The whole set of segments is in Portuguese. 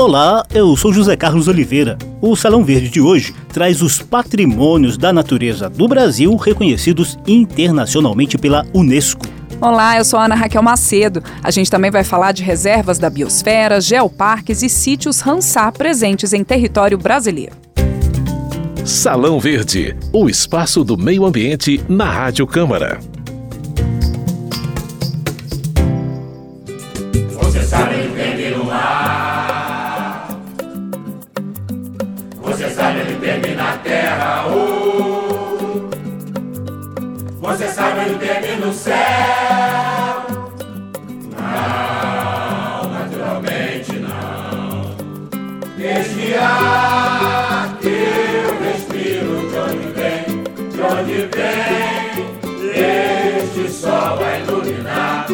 Olá, eu sou José Carlos Oliveira. O Salão Verde de hoje traz os patrimônios da natureza do Brasil reconhecidos internacionalmente pela Unesco. Olá, eu sou Ana Raquel Macedo. A gente também vai falar de reservas da biosfera, geoparques e sítios Ramsar presentes em território brasileiro. Salão Verde, o espaço do meio ambiente na Rádio Câmara. Você sabe que tem no mar. Oh. Você sabe que tem no céu. Este ar que eu respiro, de onde vem, de onde vem, este sol vai iluminar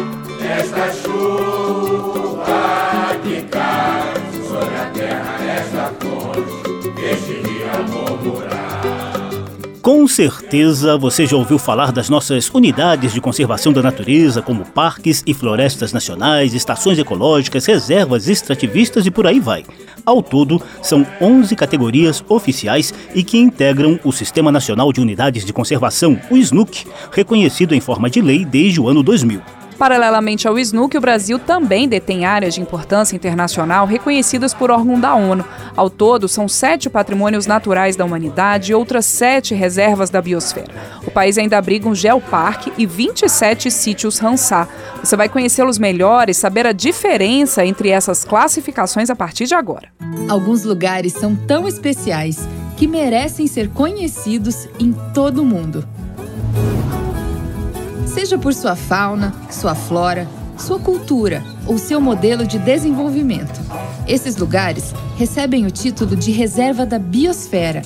certeza você já ouviu falar das nossas unidades de conservação da natureza, como parques e florestas nacionais, estações ecológicas, reservas extrativistas e por aí vai. Ao todo, são 11 categorias oficiais e que integram o Sistema Nacional de Unidades de Conservação, o SNUC, reconhecido em forma de lei desde o ano 2000. Paralelamente ao SNUC, o Brasil também detém áreas de importância internacional reconhecidas por órgão da ONU. Ao todo, são sete patrimônios naturais da humanidade e outras sete reservas da biosfera. O país ainda abriga um geoparque e 27 sítios Ramsar. Você vai conhecê-los melhor e saber a diferença entre essas classificações a partir de agora. Alguns lugares são tão especiais que merecem ser conhecidos em todo o mundo seja por sua fauna, sua flora, sua cultura ou seu modelo de desenvolvimento. Esses lugares recebem o título de Reserva da Biosfera,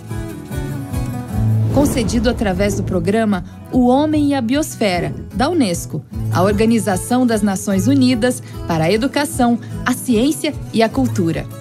concedido através do programa O Homem e a Biosfera, da Unesco, a Organização das Nações Unidas para a Educação, a Ciência e a Cultura.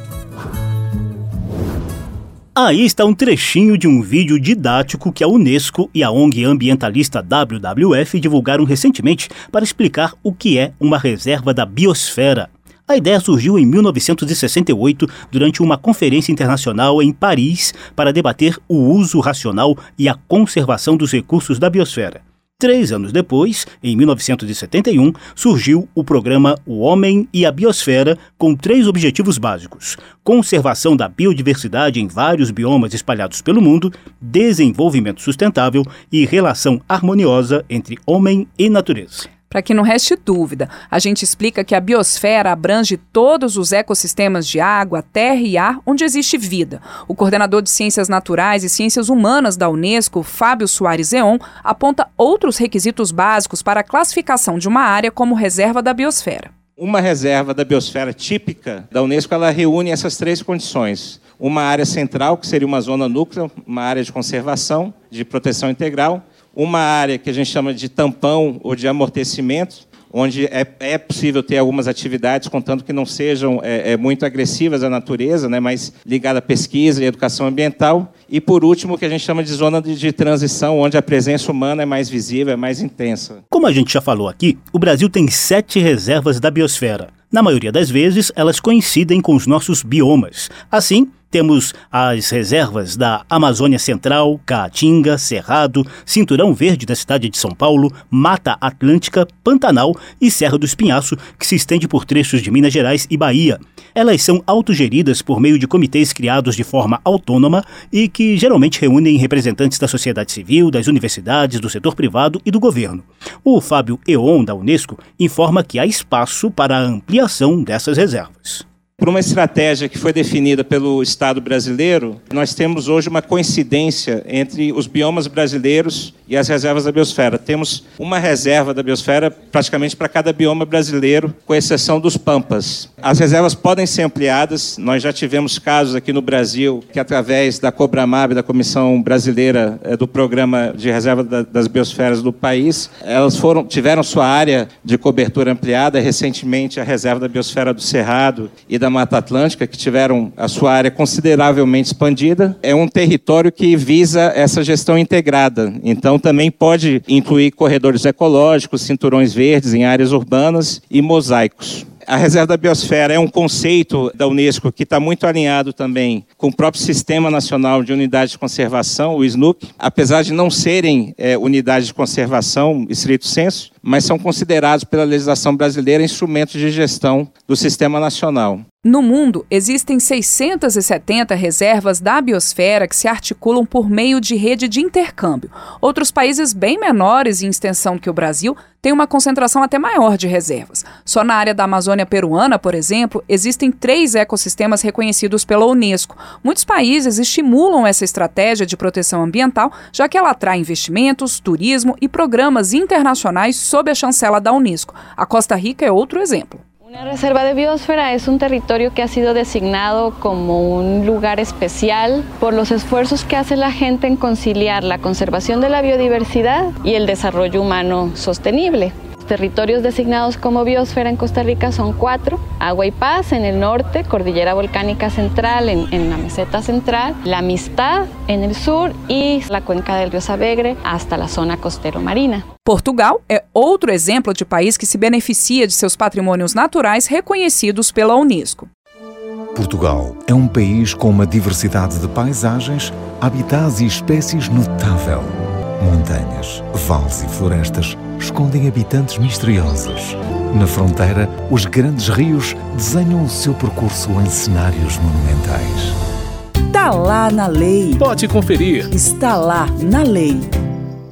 Aí está um trechinho de um vídeo didático que a Unesco e a ONG ambientalista WWF divulgaram recentemente para explicar o que é uma reserva da biosfera. A ideia surgiu em 1968 durante uma conferência internacional em Paris para debater o uso racional e a conservação dos recursos da biosfera. Três anos depois, em 1971, surgiu o programa O Homem e a Biosfera, com três objetivos básicos: conservação da biodiversidade em vários biomas espalhados pelo mundo, desenvolvimento sustentável e relação harmoniosa entre homem e natureza. Para que não reste dúvida, a gente explica que a biosfera abrange todos os ecossistemas de água, terra e ar onde existe vida. O coordenador de Ciências Naturais e Ciências Humanas da Unesco, Fábio Soares Eon, aponta outros requisitos básicos para a classificação de uma área como reserva da biosfera. Uma reserva da biosfera típica da Unesco, ela reúne essas três condições. Uma área central, que seria uma zona núclea, uma área de conservação, de proteção integral, uma área que a gente chama de tampão ou de amortecimento, onde é, é possível ter algumas atividades, contanto que não sejam é, é, muito agressivas à natureza, né, mas ligada à pesquisa e educação ambiental. E, por último, o que a gente chama de zona de, de transição, onde a presença humana é mais visível, é mais intensa. Como a gente já falou aqui, o Brasil tem sete reservas da biosfera. Na maioria das vezes, elas coincidem com os nossos biomas. Assim, temos as reservas da Amazônia Central, Caatinga, Cerrado, Cinturão Verde da cidade de São Paulo, Mata Atlântica, Pantanal e Serra do Espinhaço, que se estende por trechos de Minas Gerais e Bahia. Elas são autogeridas por meio de comitês criados de forma autônoma e que geralmente reúnem representantes da sociedade civil, das universidades, do setor privado e do governo. O Fábio Eon, da Unesco, informa que há espaço para a ampliação dessas reservas. Por uma estratégia que foi definida pelo Estado brasileiro, nós temos hoje uma coincidência entre os biomas brasileiros e as reservas da biosfera. Temos uma reserva da biosfera praticamente para cada bioma brasileiro, com exceção dos pampas. As reservas podem ser ampliadas. Nós já tivemos casos aqui no Brasil que, através da Cobramab, da Comissão Brasileira eh, do Programa de Reserva das Biosferas do país, elas foram, tiveram sua área de cobertura ampliada. Recentemente, a reserva da biosfera do Cerrado e da da Mata Atlântica, que tiveram a sua área consideravelmente expandida, é um território que visa essa gestão integrada. Então, também pode incluir corredores ecológicos, cinturões verdes em áreas urbanas e mosaicos. A reserva da biosfera é um conceito da Unesco que está muito alinhado também com o próprio Sistema Nacional de Unidades de Conservação, o SNUC, apesar de não serem é, unidades de conservação, estrito senso, mas são considerados pela legislação brasileira instrumentos de gestão do Sistema Nacional. No mundo, existem 670 reservas da biosfera que se articulam por meio de rede de intercâmbio. Outros países bem menores em extensão que o Brasil têm uma concentração até maior de reservas. Só na área da Amazônia peruana, por exemplo, existem três ecossistemas reconhecidos pela Unesco. Muitos países estimulam essa estratégia de proteção ambiental, já que ela atrai investimentos, turismo e programas internacionais sob a chancela da Unesco. A Costa Rica é outro exemplo. Una reserva de biosfera es un territorio que ha sido designado como un lugar especial por los esfuerzos que hace la gente en conciliar la conservación de la biodiversidad y el desarrollo humano sostenible territorios designados como biosfera en Costa Rica son cuatro. Agua y Paz en el norte, Cordillera Volcánica Central en, en, la meseta central, La Amistad en el sur y la cuenca del río Savegre hasta la zona costero marina. Portugal é outro exemplo de país que se beneficia de seus patrimônios naturais reconhecidos pela Unesco. Portugal é um país com uma diversidade de paisagens, habitats e espécies notável. Montanhas, vales e florestas escondem habitantes misteriosos. Na fronteira, os grandes rios desenham o seu percurso em cenários monumentais. Está lá na lei. Pode conferir. Está lá na lei.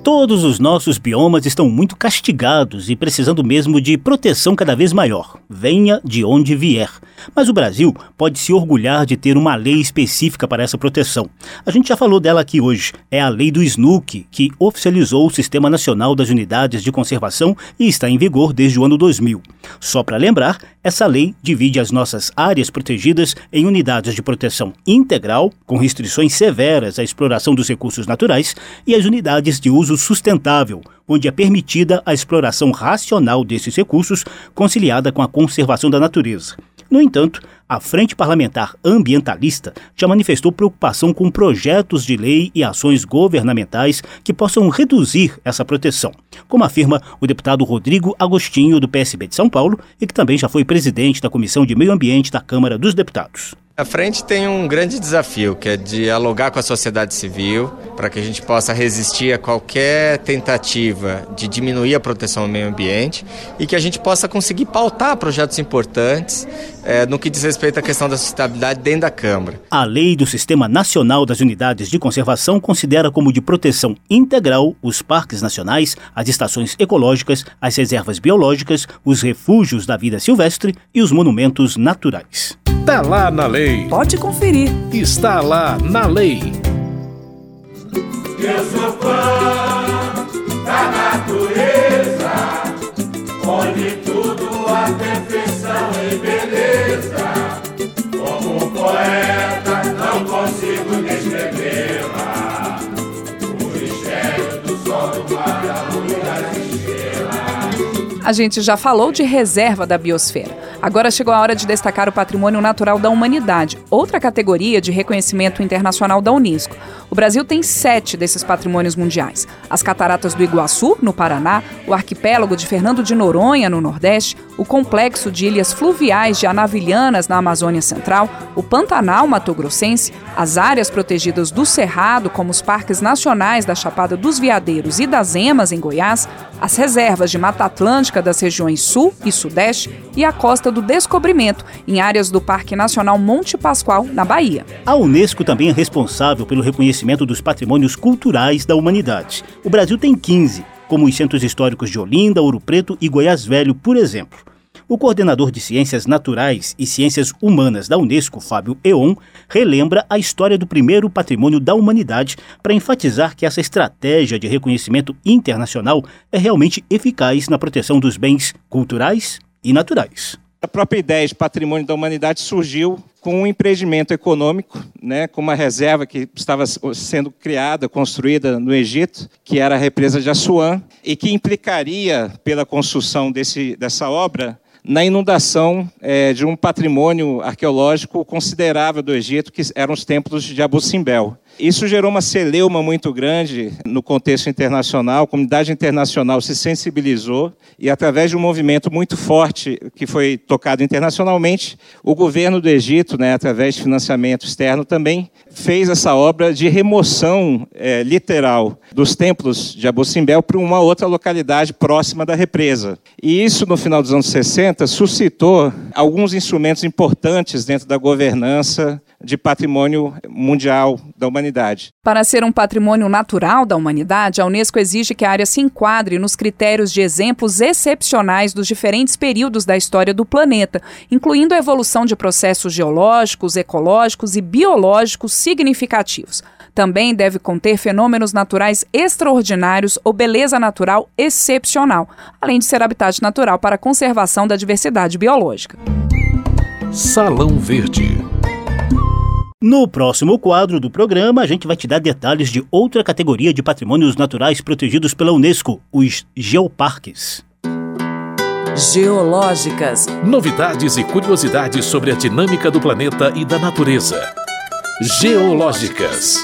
Todos os nossos biomas estão muito castigados e precisando mesmo de proteção cada vez maior, venha de onde vier. Mas o Brasil pode se orgulhar de ter uma lei específica para essa proteção. A gente já falou dela aqui hoje. É a lei do SNUC, que oficializou o Sistema Nacional das Unidades de Conservação e está em vigor desde o ano 2000. Só para lembrar, essa lei divide as nossas áreas protegidas em unidades de proteção integral, com restrições severas à exploração dos recursos naturais, e as unidades de uso sustentável, onde é permitida a exploração racional desses recursos, conciliada com a conservação da natureza. No entanto, a Frente Parlamentar Ambientalista já manifestou preocupação com projetos de lei e ações governamentais que possam reduzir essa proteção, como afirma o deputado Rodrigo Agostinho, do PSB de São Paulo, e que também já foi presidente da Comissão de Meio Ambiente da Câmara dos Deputados. A frente tem um grande desafio, que é dialogar com a sociedade civil, para que a gente possa resistir a qualquer tentativa de diminuir a proteção ao meio ambiente e que a gente possa conseguir pautar projetos importantes é, no que diz respeito à questão da sustentabilidade dentro da Câmara. A lei do Sistema Nacional das Unidades de Conservação considera como de proteção integral os parques nacionais, as estações ecológicas, as reservas biológicas, os refúgios da vida silvestre e os monumentos naturais. Está lá na lei. Pode conferir. Está lá na lei. Eu sou fã da natureza, onde tudo há perfeição e beleza. Como poeta, não consigo descrevê-la. O mistério do sol, do mar, da lua e das estrelas. A gente já falou de reserva da biosfera. Agora chegou a hora de destacar o patrimônio natural da humanidade, outra categoria de reconhecimento internacional da Unesco. O Brasil tem sete desses patrimônios mundiais: as Cataratas do Iguaçu, no Paraná, o arquipélago de Fernando de Noronha, no Nordeste, o complexo de ilhas fluviais de Anavilhanas, na Amazônia Central, o Pantanal Mato-Grossense, as áreas protegidas do Cerrado, como os parques nacionais da Chapada dos Veadeiros e das Emas, em Goiás, as reservas de Mata Atlântica das regiões Sul e Sudeste e a Costa do Descobrimento, em áreas do Parque Nacional Monte Pascoal, na Bahia. A Unesco também é responsável pelo reconhecimento dos patrimônios culturais da humanidade. O Brasil tem 15, como os centros históricos de Olinda, Ouro Preto e Goiás Velho, por exemplo. O coordenador de Ciências Naturais e Ciências Humanas da Unesco, Fábio Eon, relembra a história do primeiro patrimônio da humanidade para enfatizar que essa estratégia de reconhecimento internacional é realmente eficaz na proteção dos bens culturais e naturais. A própria ideia de patrimônio da humanidade surgiu com um empreendimento econômico, né, com uma reserva que estava sendo criada, construída no Egito, que era a represa de Assuã, e que implicaria, pela construção desse, dessa obra, na inundação é, de um patrimônio arqueológico considerável do Egito, que eram os templos de Abu Simbel. Isso gerou uma celeuma muito grande no contexto internacional, a comunidade internacional se sensibilizou e, através de um movimento muito forte que foi tocado internacionalmente, o governo do Egito, né, através de financiamento externo, também fez essa obra de remoção é, literal dos templos de Abu Simbel para uma outra localidade próxima da represa. E isso, no final dos anos 60, suscitou alguns instrumentos importantes dentro da governança de patrimônio mundial da humanidade. Para ser um patrimônio natural da humanidade, a Unesco exige que a área se enquadre nos critérios de exemplos excepcionais dos diferentes períodos da história do planeta, incluindo a evolução de processos geológicos, ecológicos e biológicos significativos. Também deve conter fenômenos naturais extraordinários ou beleza natural excepcional, além de ser habitat natural para a conservação da diversidade biológica. Salão Verde. No próximo quadro do programa, a gente vai te dar detalhes de outra categoria de patrimônios naturais protegidos pela Unesco, os geoparques. Geológicas. Novidades e curiosidades sobre a dinâmica do planeta e da natureza. Geológicas.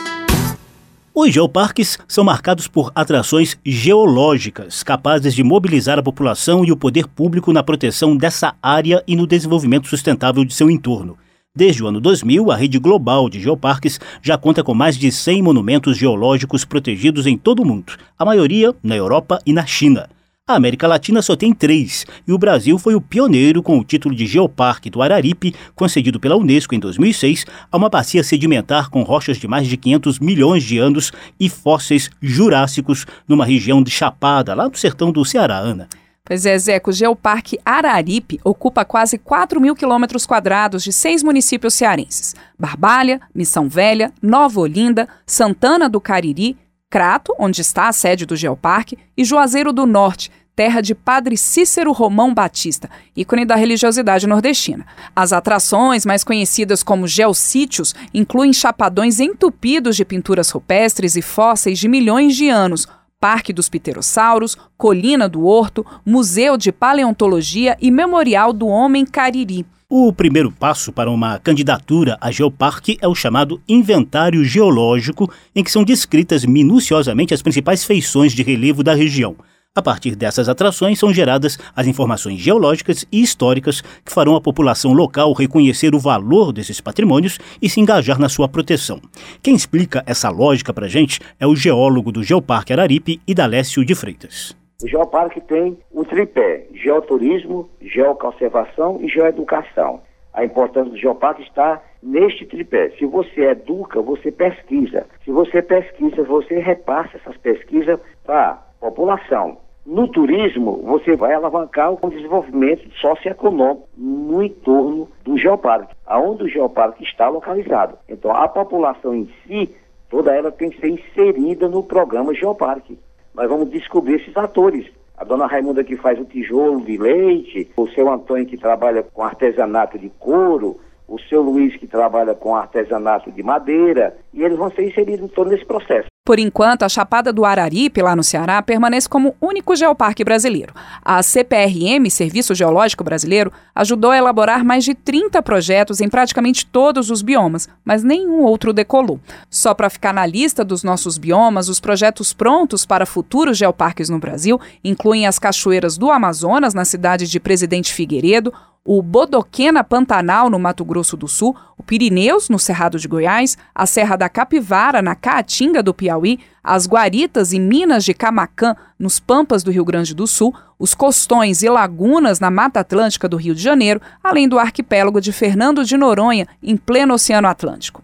Os geoparques são marcados por atrações geológicas, capazes de mobilizar a população e o poder público na proteção dessa área e no desenvolvimento sustentável de seu entorno. Desde o ano 2000, a rede global de geoparques já conta com mais de 100 monumentos geológicos protegidos em todo o mundo, a maioria na Europa e na China. A América Latina só tem três, e o Brasil foi o pioneiro com o título de Geoparque do Araripe, concedido pela Unesco em 2006, a uma bacia sedimentar com rochas de mais de 500 milhões de anos e fósseis jurássicos numa região de Chapada, lá do sertão do Ceará, Ana. Pois é, Zeco, o Geoparque Araripe ocupa quase 4 mil quilômetros quadrados de seis municípios cearenses: Barbalha, Missão Velha, Nova Olinda, Santana do Cariri, Crato, onde está a sede do Geoparque, e Juazeiro do Norte, terra de Padre Cícero Romão Batista, ícone da religiosidade nordestina. As atrações, mais conhecidas como geossítios, incluem chapadões entupidos de pinturas rupestres e fósseis de milhões de anos Parque dos Pterossauros, Colina do Horto, Museu de Paleontologia e Memorial do Homem Cariri. O primeiro passo para uma candidatura a geoparque é o chamado Inventário Geológico, em que são descritas minuciosamente as principais feições de relevo da região. A partir dessas atrações são geradas as informações geológicas e históricas que farão a população local reconhecer o valor desses patrimônios e se engajar na sua proteção. Quem explica essa lógica para gente é o geólogo do Geoparque Araripe, Idalécio de Freitas. O Geoparque tem o tripé: geoturismo, geoconservação e geoeducação. A importância do Geoparque está neste tripé. Se você educa, você pesquisa. Se você pesquisa, você repassa essas pesquisas para a população. No turismo, você vai alavancar o desenvolvimento socioeconômico no entorno do geoparque, aonde o geoparque está localizado. Então, a população em si, toda ela tem que ser inserida no programa Geoparque. Nós vamos descobrir esses atores. A dona Raimunda que faz o tijolo de leite, o seu Antônio que trabalha com artesanato de couro, o seu Luiz que trabalha com artesanato de madeira, e eles vão ser inseridos todo nesse processo. Por enquanto, a Chapada do Araripe, lá no Ceará, permanece como único geoparque brasileiro. A CPRM, Serviço Geológico Brasileiro, ajudou a elaborar mais de 30 projetos em praticamente todos os biomas, mas nenhum outro decolou. Só para ficar na lista dos nossos biomas, os projetos prontos para futuros geoparques no Brasil incluem as cachoeiras do Amazonas, na cidade de Presidente Figueiredo, o Bodoquena Pantanal, no Mato Grosso do Sul, o Pirineus, no Cerrado de Goiás, a Serra da Capivara, na Caatinga do Piauí, as Guaritas e Minas de Camacã, nos Pampas do Rio Grande do Sul, os Costões e Lagunas, na Mata Atlântica do Rio de Janeiro, além do arquipélago de Fernando de Noronha, em pleno Oceano Atlântico.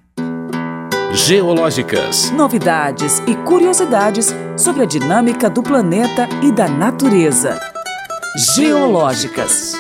Geológicas. Novidades e curiosidades sobre a dinâmica do planeta e da natureza. Geológicas.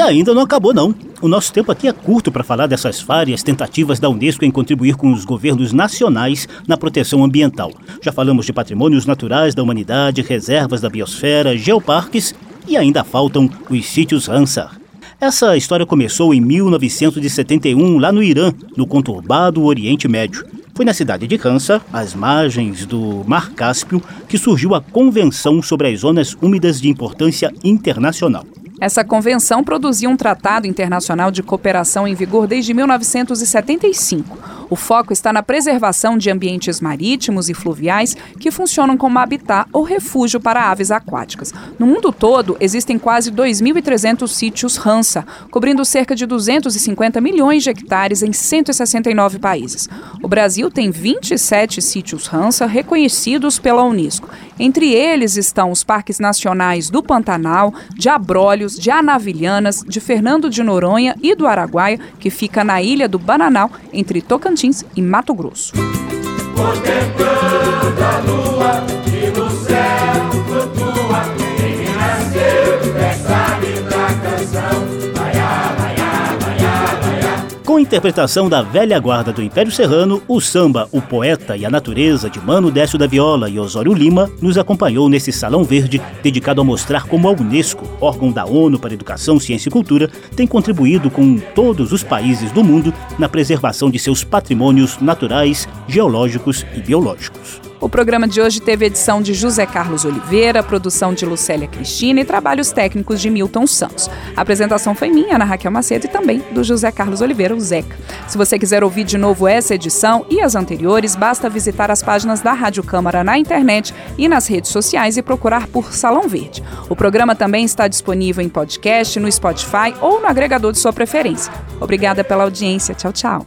E ainda não acabou não. O nosso tempo aqui é curto para falar dessas várias tentativas da Unesco em contribuir com os governos nacionais na proteção ambiental. Já falamos de patrimônios naturais da humanidade, reservas da biosfera, geoparques e ainda faltam os sítios Ramsar. Essa história começou em 1971, lá no Irã, no conturbado Oriente Médio. Foi na cidade de Ramsar, às margens do Mar Cáspio, que surgiu a Convenção sobre as Zonas Úmidas de Importância Internacional. Essa convenção produzia um tratado internacional de cooperação em vigor desde 1975. O foco está na preservação de ambientes marítimos e fluviais que funcionam como habitat ou refúgio para aves aquáticas. No mundo todo, existem quase 2.300 sítios Hansa, cobrindo cerca de 250 milhões de hectares em 169 países. O Brasil tem 27 sítios Hansa reconhecidos pela Unesco. Entre eles estão os parques nacionais do Pantanal, de Abrolhos, de Anavilhanas, de Fernando de Noronha e do Araguaia, que fica na ilha do Bananal, entre Tocantins e Mato Grosso. Contemplando interpretação da velha guarda do Império Serrano, o samba O Poeta e a Natureza de Mano Décio da Viola e Osório Lima nos acompanhou nesse Salão Verde dedicado a mostrar como a Unesco, órgão da ONU para Educação, Ciência e Cultura, tem contribuído com todos os países do mundo na preservação de seus patrimônios naturais, geológicos e biológicos. O programa de hoje teve edição de José Carlos Oliveira, produção de Lucélia Cristina e trabalhos técnicos de Milton Santos. A apresentação foi minha, Ana Raquel Macedo, e também do José Carlos Oliveira, o Zeca. Se você quiser ouvir de novo essa edição e as anteriores, basta visitar as páginas da Rádio Câmara na internet e nas redes sociais e procurar por Salão Verde. O programa também está disponível em podcast, no Spotify ou no agregador de sua preferência. Obrigada pela audiência. Tchau, tchau.